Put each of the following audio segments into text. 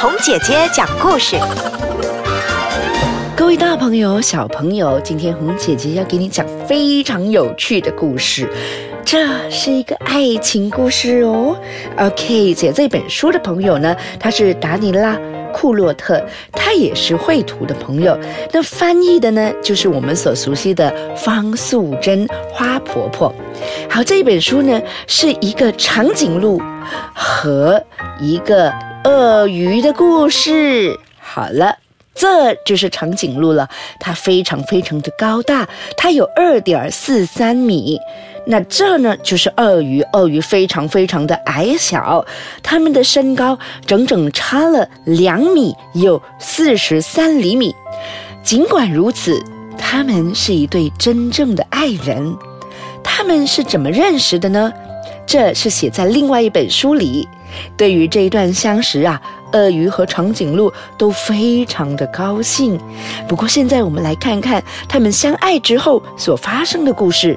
红姐姐讲故事。各位大朋友、小朋友，今天红姐姐要给你讲非常有趣的故事。这是一个爱情故事哦。OK，写这本书的朋友呢，他是达尼拉·库洛特，他也是绘图的朋友。那翻译的呢，就是我们所熟悉的方素珍花婆婆。好，这本书呢，是一个长颈鹿和一个鳄鱼的故事。好了。这就是长颈鹿了，它非常非常的高大，它有二点四三米。那这呢就是鳄鱼，鳄鱼非常非常的矮小，它们的身高整整差了两米，有四十三厘米。尽管如此，他们是一对真正的爱人。他们是怎么认识的呢？这是写在另外一本书里。对于这一段相识啊。鳄鱼和长颈鹿都非常的高兴。不过，现在我们来看看他们相爱之后所发生的故事。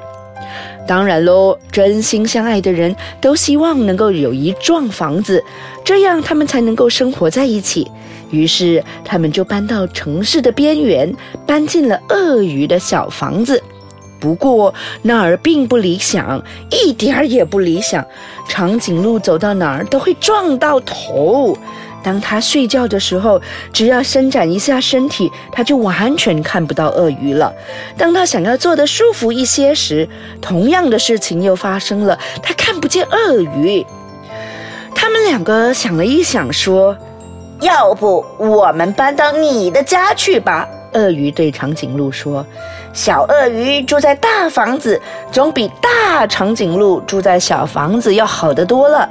当然喽，真心相爱的人都希望能够有一幢房子，这样他们才能够生活在一起。于是，他们就搬到城市的边缘，搬进了鳄鱼的小房子。不过，那儿并不理想，一点儿也不理想。长颈鹿走到哪儿都会撞到头。当他睡觉的时候，只要伸展一下身体，他就完全看不到鳄鱼了。当他想要坐得舒服一些时，同样的事情又发生了，他看不见鳄鱼。他们两个想了一想，说：“要不我们搬到你的家去吧？”鳄鱼对长颈鹿说：“小鳄鱼住在大房子，总比大长颈鹿住在小房子要好得多了。”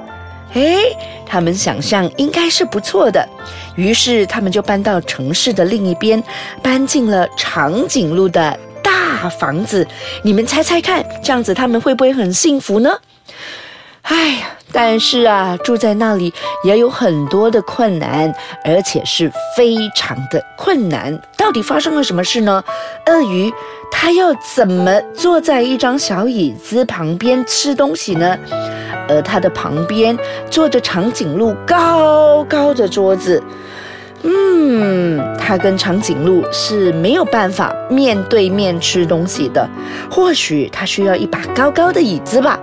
哎，他们想象应该是不错的，于是他们就搬到城市的另一边，搬进了长颈鹿的大房子。你们猜猜看，这样子他们会不会很幸福呢？哎呀，但是啊，住在那里也有很多的困难，而且是非常的困难。到底发生了什么事呢？鳄鱼它要怎么坐在一张小椅子旁边吃东西呢？而它的旁边坐着长颈鹿高高的桌子，嗯，它跟长颈鹿是没有办法面对面吃东西的。或许它需要一把高高的椅子吧。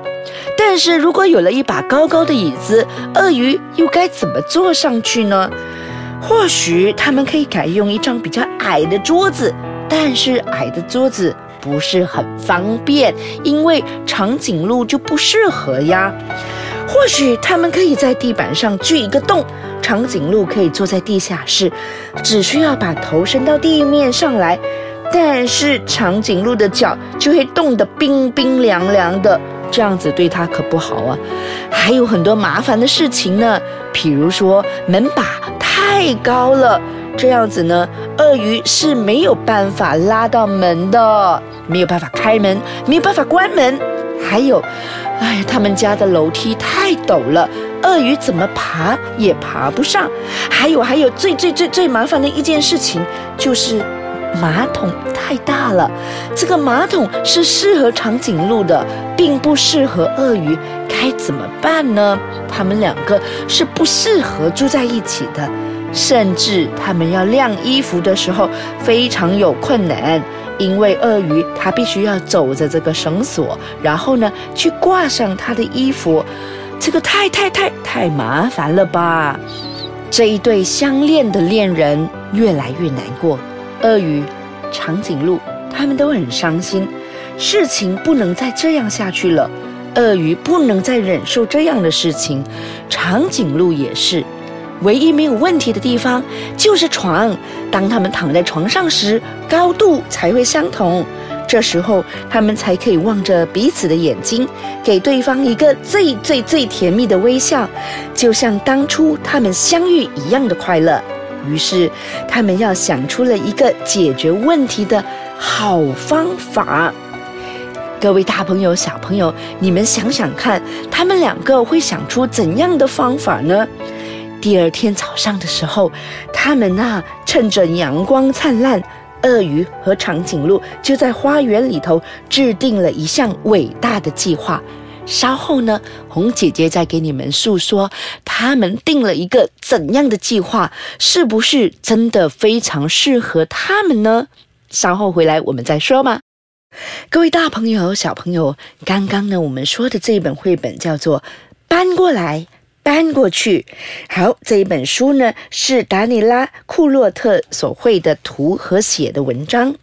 但是如果有了一把高高的椅子，鳄鱼又该怎么坐上去呢？或许他们可以改用一张比较矮的桌子，但是矮的桌子。不是很方便，因为长颈鹿就不适合呀。或许他们可以在地板上锯一个洞，长颈鹿可以坐在地下室，只需要把头伸到地面上来。但是长颈鹿的脚就会冻得冰冰凉凉的，这样子对它可不好啊。还有很多麻烦的事情呢，比如说门把太高了。这样子呢，鳄鱼是没有办法拉到门的，没有办法开门，没有办法关门。还有，哎呀，他们家的楼梯太陡了，鳄鱼怎么爬也爬不上。还有，还有最最最最麻烦的一件事情就是马桶太大了。这个马桶是适合长颈鹿的，并不适合鳄鱼，该怎么办呢？他们两个是不适合住在一起的。甚至他们要晾衣服的时候非常有困难，因为鳄鱼它必须要走着这个绳索，然后呢去挂上它的衣服，这个太太太太麻烦了吧？这一对相恋的恋人越来越难过，鳄鱼、长颈鹿他们都很伤心，事情不能再这样下去了，鳄鱼不能再忍受这样的事情，长颈鹿也是。唯一没有问题的地方就是床。当他们躺在床上时，高度才会相同，这时候他们才可以望着彼此的眼睛，给对方一个最最最甜蜜的微笑，就像当初他们相遇一样的快乐。于是，他们要想出了一个解决问题的好方法。各位大朋友、小朋友，你们想想看，他们两个会想出怎样的方法呢？第二天早上的时候，他们呐趁着阳光灿烂，鳄鱼和长颈鹿就在花园里头制定了一项伟大的计划。稍后呢，红姐姐再给你们诉说他们定了一个怎样的计划，是不是真的非常适合他们呢？稍后回来我们再说嘛。各位大朋友、小朋友，刚刚呢，我们说的这一本绘本叫做《搬过来》。搬过去，好，这一本书呢是达尼拉·库洛特所绘的图和写的文章。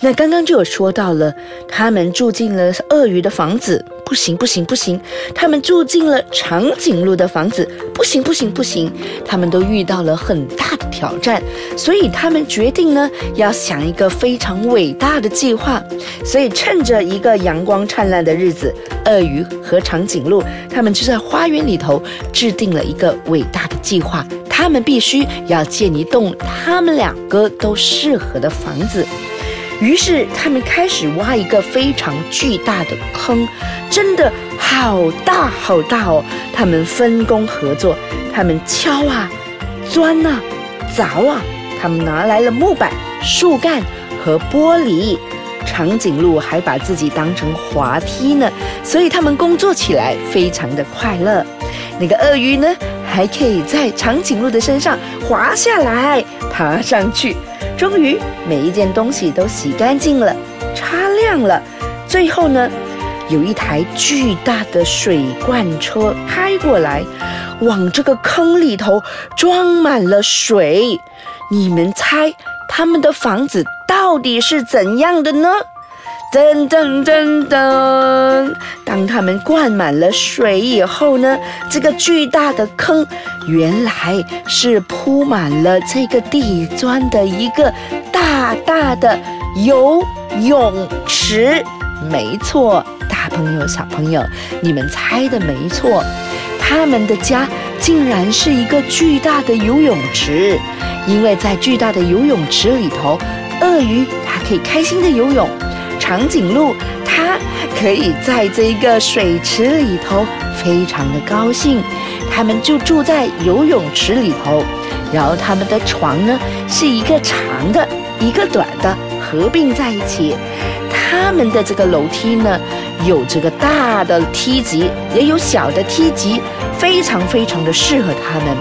那刚刚就有说到了，他们住进了鳄鱼的房子。不行不行不行！他们住进了长颈鹿的房子，不行不行不行！他们都遇到了很大的挑战，所以他们决定呢，要想一个非常伟大的计划。所以趁着一个阳光灿烂的日子，鳄鱼和长颈鹿他们就在花园里头制定了一个伟大的计划。他们必须要建一栋他们两个都适合的房子。于是他们开始挖一个非常巨大的坑，真的好大好大哦！他们分工合作，他们敲啊、钻啊、凿啊，他们拿来了木板、树干和玻璃。长颈鹿还把自己当成滑梯呢，所以他们工作起来非常的快乐。那个鳄鱼呢，还可以在长颈鹿的身上滑下来、爬上去。终于，每一件东西都洗干净了，擦亮了。最后呢，有一台巨大的水罐车开过来，往这个坑里头装满了水。你们猜，他们的房子到底是怎样的呢？噔噔噔噔！当他们灌满了水以后呢，这个巨大的坑原来是铺满了这个地砖的一个大大的游泳池。没错，大朋友、小朋友，你们猜的没错，他们的家竟然是一个巨大的游泳池，因为在巨大的游泳池里头，鳄鱼它可以开心的游泳。长颈鹿，它可以在这一个水池里头，非常的高兴。它们就住在游泳池里头，然后它们的床呢是一个长的，一个短的，合并在一起。他们的这个楼梯呢，有这个大的梯级，也有小的梯级，非常非常的适合他们。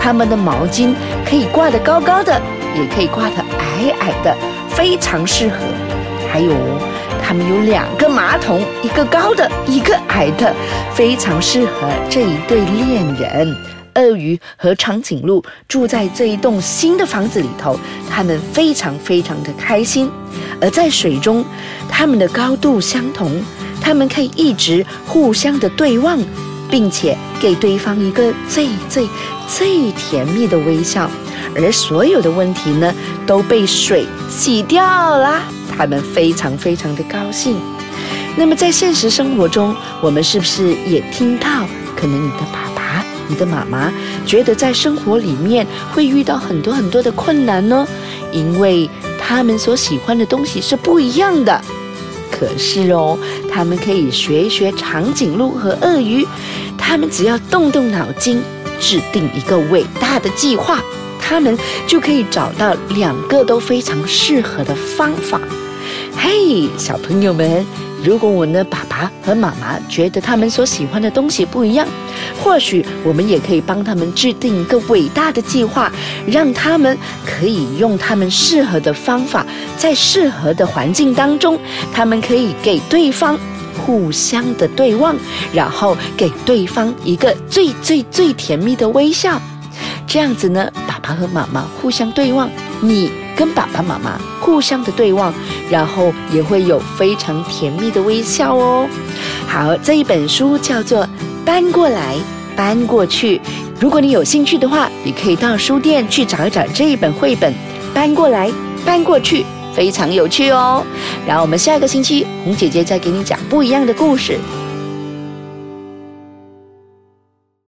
他们的毛巾可以挂得高高的，也可以挂得矮矮的，非常适合。还有，他们有两个马桶，一个高的，一个矮的，非常适合这一对恋人。鳄鱼和长颈鹿住在这一栋新的房子里头，他们非常非常的开心。而在水中，他们的高度相同，他们可以一直互相的对望，并且给对方一个最最最甜蜜的微笑。而所有的问题呢，都被水洗掉了。他们非常非常的高兴。那么在现实生活中，我们是不是也听到，可能你的爸爸、你的妈妈觉得在生活里面会遇到很多很多的困难呢？因为他们所喜欢的东西是不一样的。可是哦，他们可以学一学长颈鹿和鳄鱼，他们只要动动脑筋，制定一个伟大的计划，他们就可以找到两个都非常适合的方法。嘿，小朋友们，如果我的爸爸和妈妈觉得他们所喜欢的东西不一样，或许我们也可以帮他们制定一个伟大的计划，让他们可以用他们适合的方法，在适合的环境当中，他们可以给对方互相的对望，然后给对方一个最最最甜蜜的微笑。这样子呢，爸爸和妈妈互相对望，你。跟爸爸妈妈互相的对望，然后也会有非常甜蜜的微笑哦。好，这一本书叫做《搬过来搬过去》，如果你有兴趣的话，也可以到书店去找一找这一本绘本《搬过来搬过去》，非常有趣哦。然后我们下个星期，红姐姐再给你讲不一样的故事。